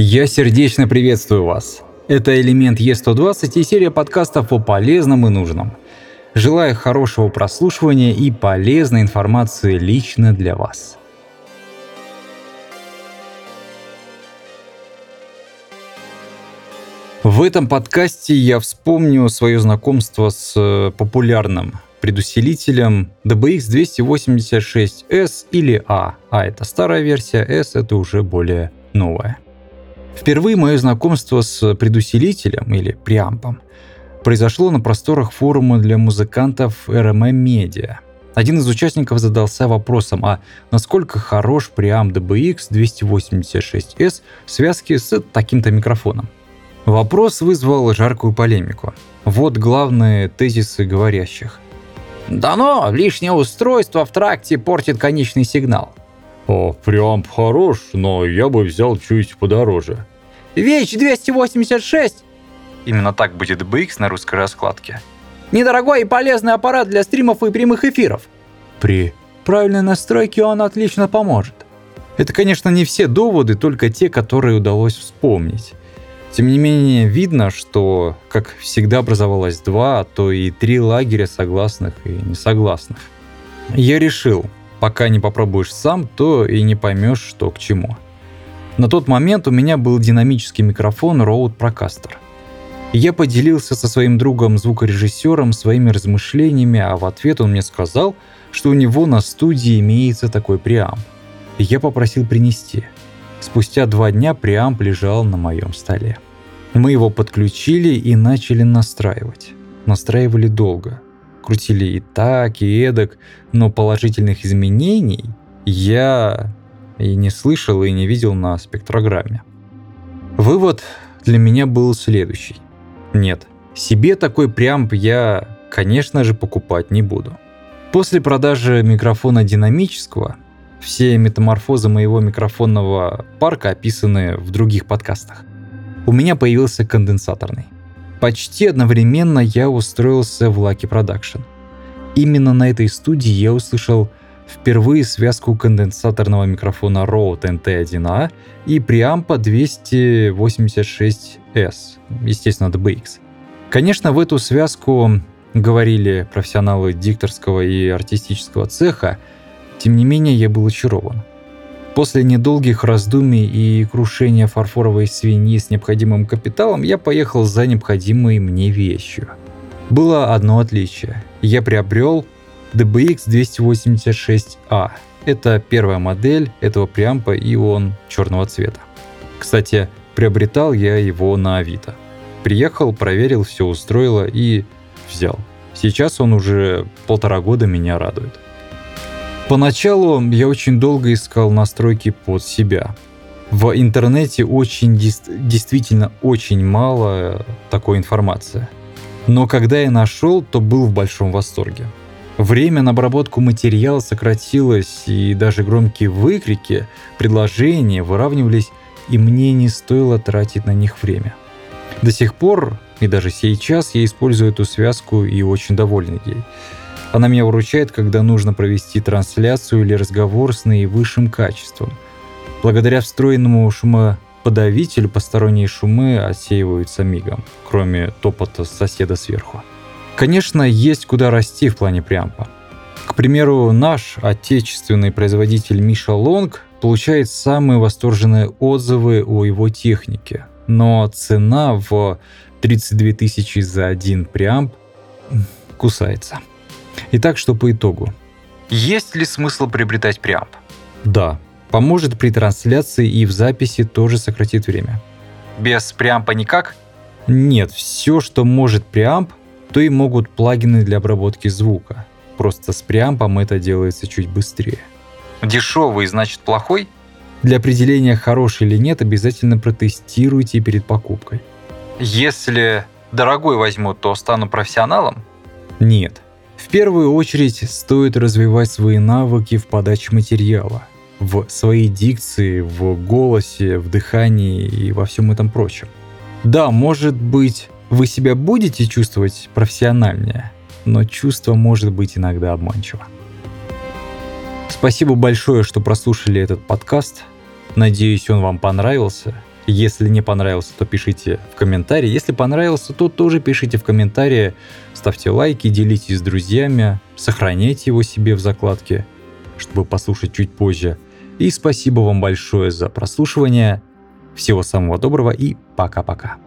Я сердечно приветствую вас. Это «Элемент Е120» и серия подкастов о полезном и нужном. Желаю хорошего прослушивания и полезной информации лично для вас. В этом подкасте я вспомню свое знакомство с э, популярным предусилителем DBX286S или A. А это старая версия, S это уже более новая. Впервые мое знакомство с предусилителем или преампом произошло на просторах форума для музыкантов RMM Media. Один из участников задался вопросом, а насколько хорош преамп DBX 286S в связке с таким-то микрофоном. Вопрос вызвал жаркую полемику. Вот главные тезисы говорящих. Дано, лишнее устройство в тракте портит конечный сигнал. О, прям хорош, но я бы взял чуть подороже. Вещь 286! Именно так будет BX на русской раскладке. Недорогой и полезный аппарат для стримов и прямых эфиров. При правильной настройке он отлично поможет. Это, конечно, не все доводы, только те, которые удалось вспомнить. Тем не менее, видно, что, как всегда, образовалось два, а то и три лагеря согласных и несогласных. Я решил, пока не попробуешь сам, то и не поймешь, что к чему. На тот момент у меня был динамический микрофон Rode Procaster. Я поделился со своим другом звукорежиссером своими размышлениями, а в ответ он мне сказал, что у него на студии имеется такой преамп. Я попросил принести – Спустя два дня преамп лежал на моем столе. Мы его подключили и начали настраивать. Настраивали долго. Крутили и так, и эдак, но положительных изменений я и не слышал, и не видел на спектрограмме. Вывод для меня был следующий. Нет, себе такой преамп я, конечно же, покупать не буду. После продажи микрофона динамического все метаморфозы моего микрофонного парка описаны в других подкастах. У меня появился конденсаторный. Почти одновременно я устроился в Lucky Production. Именно на этой студии я услышал впервые связку конденсаторного микрофона Rode NT1A и преампа 286S, естественно, DBX. Конечно, в эту связку говорили профессионалы дикторского и артистического цеха, тем не менее, я был очарован. После недолгих раздумий и крушения фарфоровой свиньи с необходимым капиталом я поехал за необходимой мне вещью. Было одно отличие. Я приобрел DBX 286A. Это первая модель этого преампа, и он черного цвета. Кстати, приобретал я его на Авито. Приехал, проверил, все устроило и взял. Сейчас он уже полтора года меня радует. Поначалу я очень долго искал настройки под себя. В интернете очень действительно очень мало такой информации. Но когда я нашел, то был в большом восторге. Время на обработку материала сократилось, и даже громкие выкрики, предложения выравнивались, и мне не стоило тратить на них время. До сих пор, и даже сейчас, я использую эту связку и очень доволен ей. Она меня выручает, когда нужно провести трансляцию или разговор с наивысшим качеством. Благодаря встроенному шумоподавителю посторонние шумы отсеиваются мигом, кроме топота соседа сверху. Конечно, есть куда расти в плане преампа. К примеру, наш отечественный производитель Миша Лонг получает самые восторженные отзывы о его технике, но цена в 32 тысячи за один преамп кусается. Итак, что по итогу? Есть ли смысл приобретать преамп? Да. Поможет при трансляции и в записи тоже сократит время. Без преампа никак? Нет, все, что может преамп, то и могут плагины для обработки звука. Просто с преампом это делается чуть быстрее. Дешевый значит плохой? Для определения хороший или нет обязательно протестируйте перед покупкой. Если дорогой возьму, то стану профессионалом? Нет. В первую очередь стоит развивать свои навыки в подаче материала, в своей дикции, в голосе, в дыхании и во всем этом прочем. Да, может быть, вы себя будете чувствовать профессиональнее, но чувство может быть иногда обманчиво. Спасибо большое, что прослушали этот подкаст. Надеюсь, он вам понравился. Если не понравился, то пишите в комментарии. Если понравился, то тоже пишите в комментарии. Ставьте лайки, делитесь с друзьями, сохраняйте его себе в закладке, чтобы послушать чуть позже. И спасибо вам большое за прослушивание. Всего самого доброго и пока-пока.